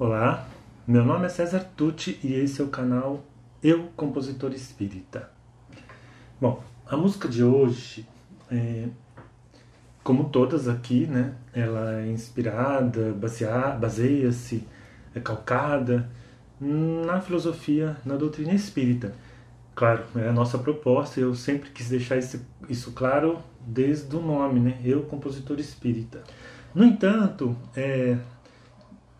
Olá, meu nome é César Tucci e esse é o canal Eu Compositor Espírita. Bom, a música de hoje, é, como todas aqui, né, ela é inspirada, baseia-se, é calcada na filosofia, na doutrina espírita. Claro, é a nossa proposta, eu sempre quis deixar isso, isso claro desde o nome, né, Eu Compositor Espírita. No entanto, é,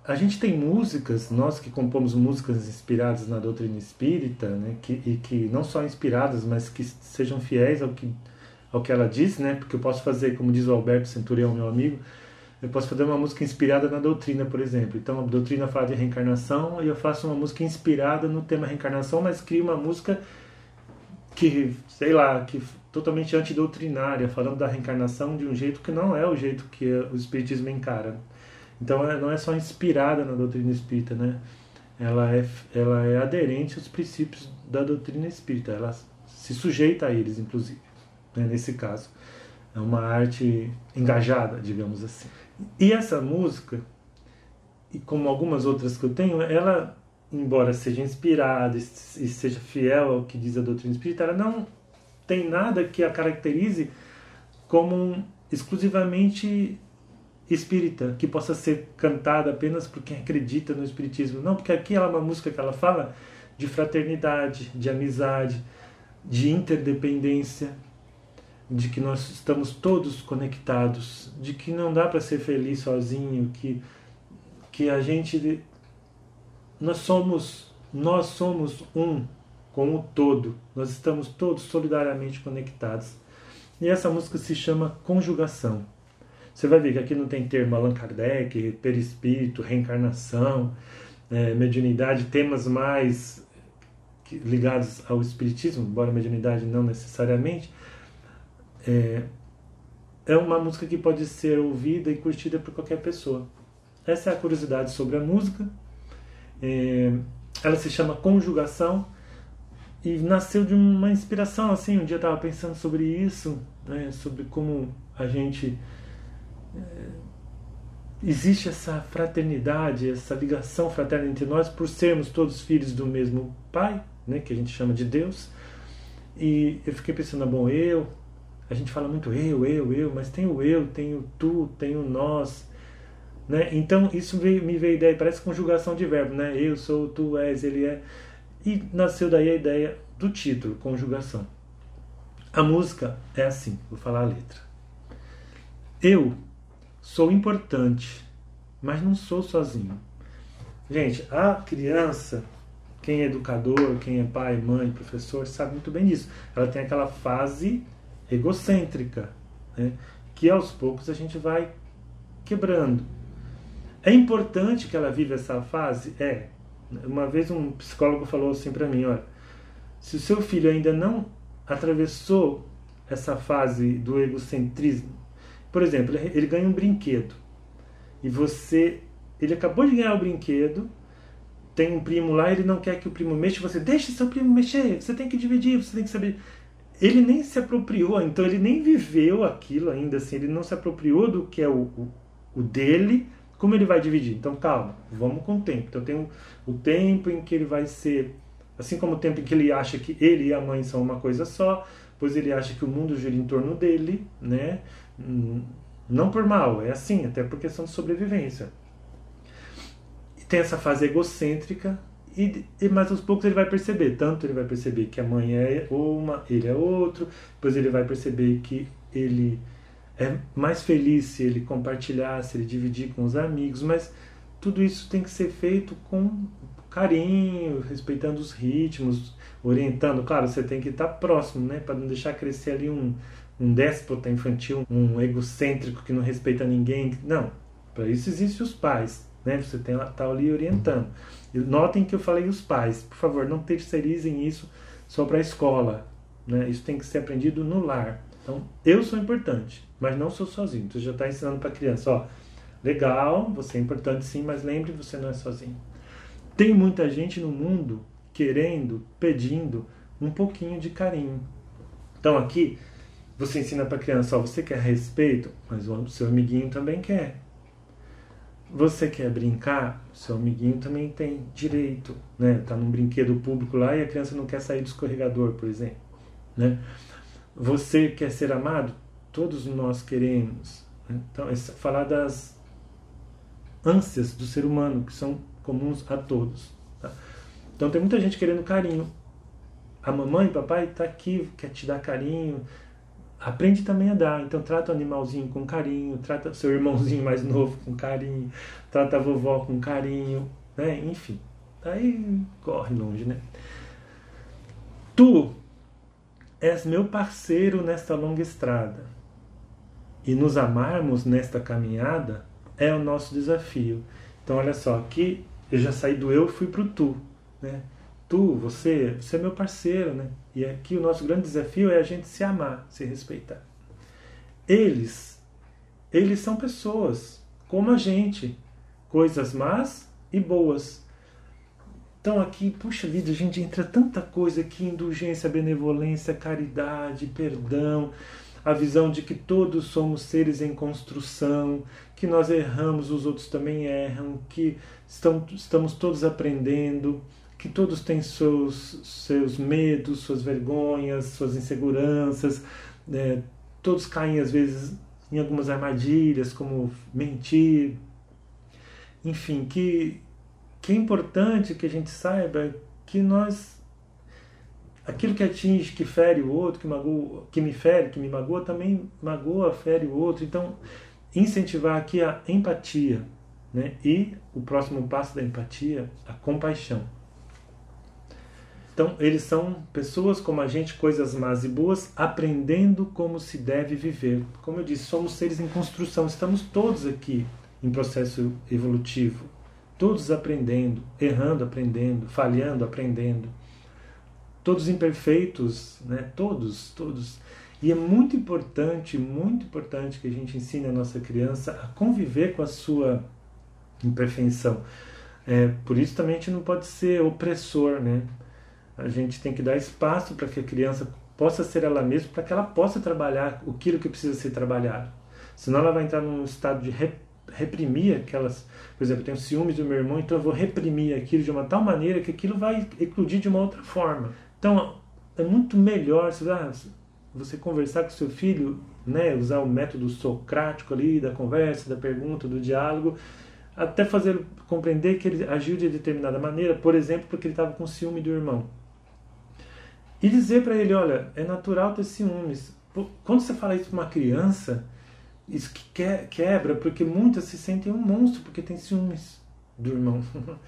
a gente tem músicas, nós que compomos músicas inspiradas na doutrina espírita, né, que, e que não só inspiradas, mas que sejam fiéis ao que, ao que ela diz, né, porque eu posso fazer, como diz o Alberto Centurião, meu amigo, eu posso fazer uma música inspirada na doutrina, por exemplo. Então a doutrina fala de reencarnação e eu faço uma música inspirada no tema reencarnação, mas crio uma música que, sei lá, que totalmente antidoutrinária, falando da reencarnação de um jeito que não é o jeito que o espiritismo encara. Então não é só inspirada na doutrina espírita, né? Ela é, ela é aderente aos princípios da doutrina espírita, ela se sujeita a eles, inclusive, né? nesse caso. É uma arte engajada, digamos assim. E essa música, e como algumas outras que eu tenho, ela, embora seja inspirada e seja fiel ao que diz a doutrina espírita, ela não tem nada que a caracterize como exclusivamente espírita, que possa ser cantada apenas por quem acredita no espiritismo. Não, porque aqui é uma música que ela fala de fraternidade, de amizade, de interdependência, de que nós estamos todos conectados, de que não dá para ser feliz sozinho, que que a gente nós somos nós somos um com o todo. Nós estamos todos solidariamente conectados. E essa música se chama Conjugação. Você vai ver que aqui não tem termo Allan Kardec, perispírito, reencarnação, é, mediunidade, temas mais ligados ao espiritismo, embora mediunidade não necessariamente. É, é uma música que pode ser ouvida e curtida por qualquer pessoa. Essa é a curiosidade sobre a música. É, ela se chama Conjugação e nasceu de uma inspiração assim. Um dia eu estava pensando sobre isso, né, sobre como a gente existe essa fraternidade, essa ligação fraterna entre nós por sermos todos filhos do mesmo Pai, né, que a gente chama de Deus. E eu fiquei pensando, bom, eu, a gente fala muito eu, eu, eu, mas tem o eu, tem o tu, tem o nós. Né? Então isso veio, me veio a ideia, parece conjugação de verbo, né? Eu sou, tu és, ele é. E nasceu daí a ideia do título, conjugação. A música é assim, vou falar a letra. Eu sou importante, mas não sou sozinho. Gente, a criança, quem é educador, quem é pai, mãe, professor, sabe muito bem disso. Ela tem aquela fase egocêntrica, né? que aos poucos a gente vai quebrando. É importante que ela viva essa fase? É. Uma vez um psicólogo falou assim para mim, olha, se o seu filho ainda não atravessou essa fase do egocentrismo, por exemplo, ele ganha um brinquedo e você, ele acabou de ganhar o brinquedo, tem um primo lá, ele não quer que o primo mexa, você deixa seu primo mexer, você tem que dividir, você tem que saber. Ele nem se apropriou, então ele nem viveu aquilo ainda assim, ele não se apropriou do que é o, o, o dele, como ele vai dividir? Então calma, vamos com o tempo. Então tem o, o tempo em que ele vai ser, assim como o tempo em que ele acha que ele e a mãe são uma coisa só, pois ele acha que o mundo gira em torno dele, né? Não por mal, é assim, até por questão de sobrevivência. E tem essa fase egocêntrica, e, e mais aos poucos ele vai perceber, tanto ele vai perceber que a mãe é uma, ele é outro, depois ele vai perceber que ele é mais feliz se ele compartilhar, se ele dividir com os amigos, mas tudo isso tem que ser feito com carinho, respeitando os ritmos, orientando. Claro, você tem que estar próximo, né, para não deixar crescer ali um, um déspota infantil, um egocêntrico que não respeita ninguém. Não, para isso existem os pais, né? Você tem tá ali orientando. Notem que eu falei os pais. Por favor, não terceirizem isso só para a escola, né? Isso tem que ser aprendido no lar. Então, eu sou importante, mas não sou sozinho. Você já está ensinando para a criança, ó, legal, você é importante sim, mas lembre, você não é sozinho. Tem muita gente no mundo querendo, pedindo um pouquinho de carinho. Então aqui você ensina para a criança, ó, você quer respeito, mas o seu amiguinho também quer. você quer brincar, seu amiguinho também tem direito, né? Tá num brinquedo público lá e a criança não quer sair do escorregador, por exemplo, né? Você quer ser amado? Todos nós queremos. Né? Então, é falar das ânsias do ser humano que são comuns a todos. Tá? Então, tem muita gente querendo carinho. A mamãe papai tá aqui, quer te dar carinho, aprende também a dar. Então trata o animalzinho com carinho, trata seu irmãozinho mais novo com carinho, trata a vovó com carinho, né? Enfim, aí corre longe, né? Tu és meu parceiro nesta longa estrada. E nos amarmos nesta caminhada é o nosso desafio. Então olha só, aqui eu já saí do eu, fui pro tu, né? tu, você, você é meu parceiro, né? E aqui o nosso grande desafio é a gente se amar, se respeitar. Eles, eles são pessoas, como a gente, coisas más e boas. Então aqui, puxa vida, a gente entra tanta coisa aqui, indulgência, benevolência, caridade, perdão, a visão de que todos somos seres em construção, que nós erramos, os outros também erram, que estão, estamos todos aprendendo que todos têm seus, seus medos, suas vergonhas, suas inseguranças, né? todos caem às vezes em algumas armadilhas, como mentir. Enfim, que, que é importante que a gente saiba que nós. Aquilo que atinge, que fere o outro, que, magoa, que me fere, que me magoa, também magoa, fere o outro. Então, incentivar aqui a empatia. Né? E o próximo passo da empatia, a compaixão. Então, eles são pessoas como a gente, coisas más e boas, aprendendo como se deve viver. Como eu disse, somos seres em construção, estamos todos aqui em processo evolutivo, todos aprendendo, errando, aprendendo, falhando, aprendendo. Todos imperfeitos, né? Todos, todos. E é muito importante, muito importante que a gente ensine a nossa criança a conviver com a sua imperfeição. É, por isso também a gente não pode ser opressor, né? A gente tem que dar espaço para que a criança possa ser ela mesma, para que ela possa trabalhar aquilo que precisa ser trabalhado. Senão ela vai entrar num estado de reprimir aquelas. Por exemplo, eu tenho ciúmes do meu irmão, então eu vou reprimir aquilo de uma tal maneira que aquilo vai eclodir de uma outra forma. Então é muito melhor ah, você conversar com seu filho, né, usar o método socrático ali da conversa, da pergunta, do diálogo, até fazer compreender que ele agiu de determinada maneira, por exemplo, porque ele estava com ciúme do irmão. E dizer para ele, olha, é natural ter ciúmes. Quando você fala isso para uma criança, isso que quebra, porque muitas se sentem um monstro porque tem ciúmes do irmão.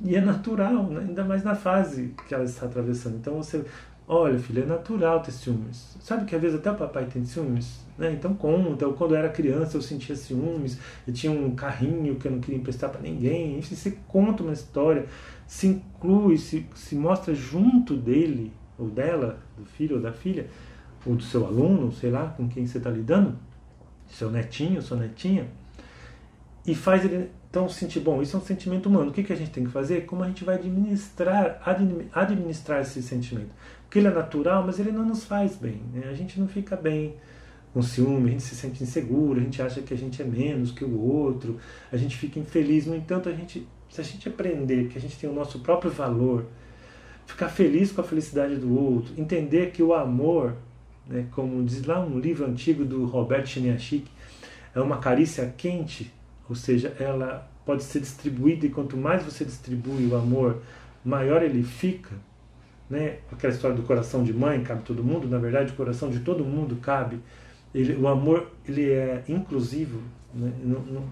e é natural, né? ainda mais na fase que ela está atravessando. Então você, olha, filha, é natural ter ciúmes. Sabe que às vezes até o papai tem ciúmes? Né? Então conta, quando eu era criança eu sentia ciúmes, eu tinha um carrinho que eu não queria emprestar para ninguém. Enfim, você conta uma história, se inclui, se, se mostra junto dele ou dela, do filho ou da filha, ou do seu aluno, sei lá, com quem você está lidando, seu netinho, sua netinha, e faz ele então sentir, bom, isso é um sentimento humano, o que, que a gente tem que fazer? Como a gente vai administrar, administrar esse sentimento? Porque ele é natural, mas ele não nos faz bem, né? a gente não fica bem com ciúme, a gente se sente inseguro, a gente acha que a gente é menos que o outro, a gente fica infeliz, no entanto, a gente, se a gente aprender que a gente tem o nosso próprio valor, ficar feliz com a felicidade do outro, entender que o amor, né, como diz lá um livro antigo do Robert Chiniachik, é uma carícia quente, ou seja, ela pode ser distribuída e quanto mais você distribui o amor, maior ele fica. Né? Aquela história do coração de mãe, cabe todo mundo, na verdade o coração de todo mundo cabe. Ele, o amor ele é inclusivo. Né? Não, não,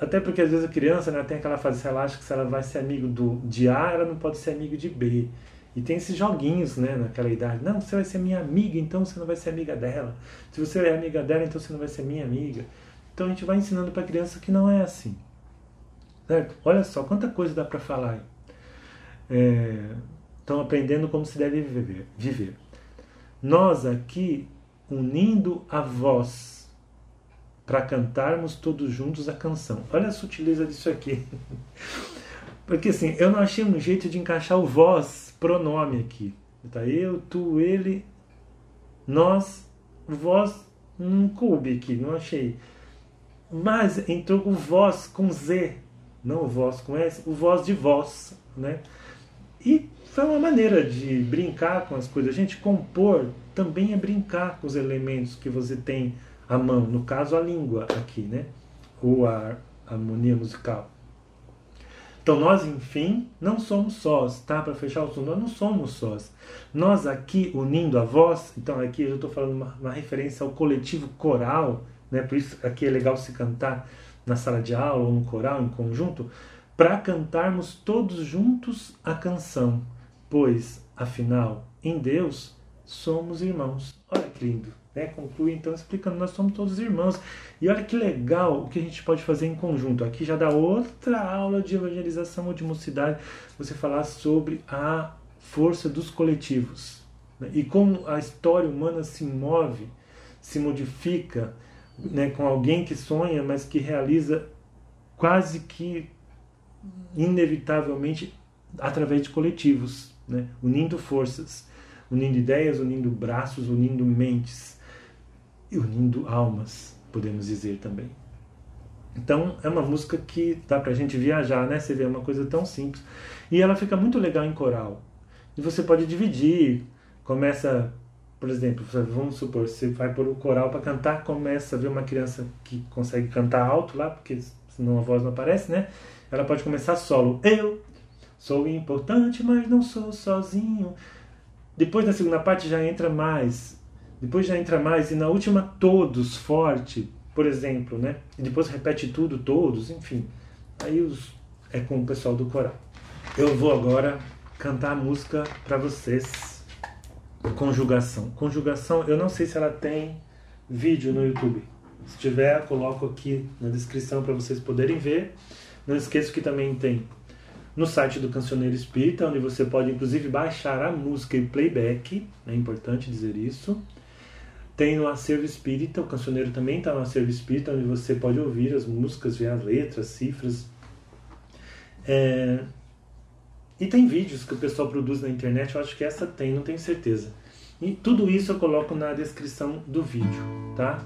até porque às vezes a criança né, tem aquela fase, se ela acha que se ela vai ser amigo do, de A, ela não pode ser amigo de B. E tem esses joguinhos né, naquela idade. Não, você vai ser minha amiga, então você não vai ser amiga dela. Se você é amiga dela, então você não vai ser minha amiga. Então a gente vai ensinando para a criança que não é assim. Certo? Olha só, quanta coisa dá para falar aí. É, estão aprendendo como se deve viver. viver. Nós aqui, unindo a voz para cantarmos todos juntos a canção. Olha a sutileza disso aqui. Porque assim, eu não achei um jeito de encaixar o vós, pronome aqui. Tá eu, tu, ele, nós, vós, não coube aqui, não achei. Mas entrou o voz com Z, não o voz com S, o voz de voz, né? E foi uma maneira de brincar com as coisas. A gente compor também é brincar com os elementos que você tem à mão, no caso a língua aqui, né? Ou a harmonia musical. Então nós, enfim, não somos sós, tá? Para fechar o som, nós não somos sós. Nós aqui unindo a voz, então aqui eu estou falando uma, uma, referência ao coletivo coral, né? Por isso aqui é legal se cantar na sala de aula ou no coral em conjunto, para cantarmos todos juntos a canção, pois afinal em Deus somos irmãos. Olha que lindo. Né? Conclui então explicando: nós somos todos irmãos. E olha que legal o que a gente pode fazer em conjunto. Aqui já dá outra aula de evangelização ou de mocidade, você falar sobre a força dos coletivos né? e como a história humana se move, se modifica né? com alguém que sonha, mas que realiza quase que inevitavelmente através de coletivos, né? unindo forças, unindo ideias, unindo braços, unindo mentes e unindo almas, podemos dizer também. Então é uma música que dá pra gente viajar, né? Você vê é uma coisa tão simples. E ela fica muito legal em coral. E você pode dividir. Começa, por exemplo, vamos supor, você vai por o coral para cantar, começa a ver uma criança que consegue cantar alto lá, porque senão a voz não aparece, né? Ela pode começar solo. Eu sou importante, mas não sou sozinho. Depois na segunda parte já entra mais depois já entra mais, e na última, todos, forte, por exemplo, né? E depois repete tudo, todos, enfim. Aí os, é com o pessoal do coral. Eu vou agora cantar a música para vocês. Conjugação. Conjugação, eu não sei se ela tem vídeo no YouTube. Se tiver, coloco aqui na descrição para vocês poderem ver. Não esqueça que também tem no site do Cancioneiro Espírita, onde você pode inclusive baixar a música e playback, é importante dizer isso. Tem no Acervo Espírita, o cancioneiro também está no Acervo Espírita, onde você pode ouvir as músicas, ver as letras, cifras. É... E tem vídeos que o pessoal produz na internet, eu acho que essa tem, não tenho certeza. E tudo isso eu coloco na descrição do vídeo, tá?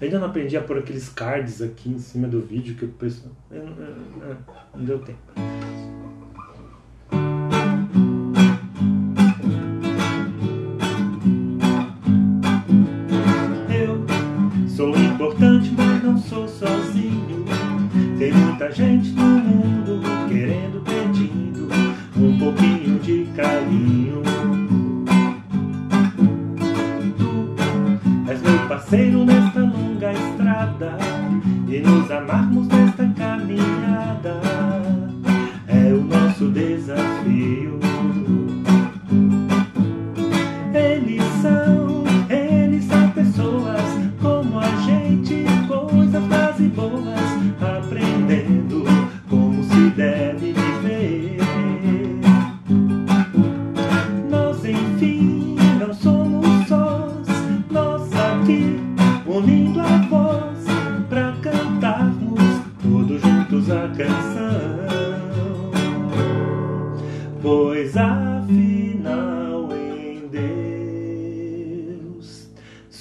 Eu ainda não aprendi a pôr aqueles cards aqui em cima do vídeo que o pessoal. Não deu tempo.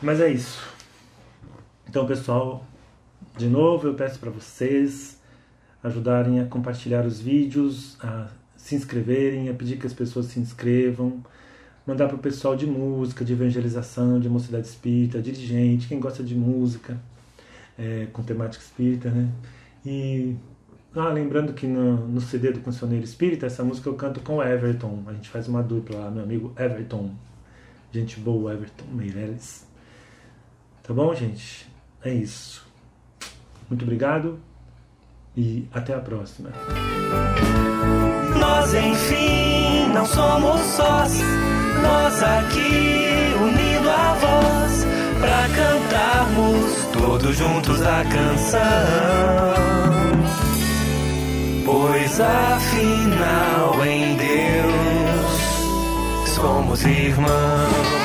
Mas é isso. Então, pessoal, de novo eu peço para vocês ajudarem a compartilhar os vídeos, a se inscreverem, a pedir que as pessoas se inscrevam, mandar para o pessoal de música, de evangelização, de mocidade espírita, dirigente, quem gosta de música é, com temática espírita, né? E ah, lembrando que no, no CD do Cancioneiro Espírita, essa música eu canto com Everton. A gente faz uma dupla meu amigo Everton. Gente boa, Everton Meirelles. Tá bom, gente? É isso. Muito obrigado e até a próxima. Nós, enfim, não somos sós. Nós aqui, unindo a voz pra cantarmos todos juntos a canção. Pois afinal em Deus somos irmãos.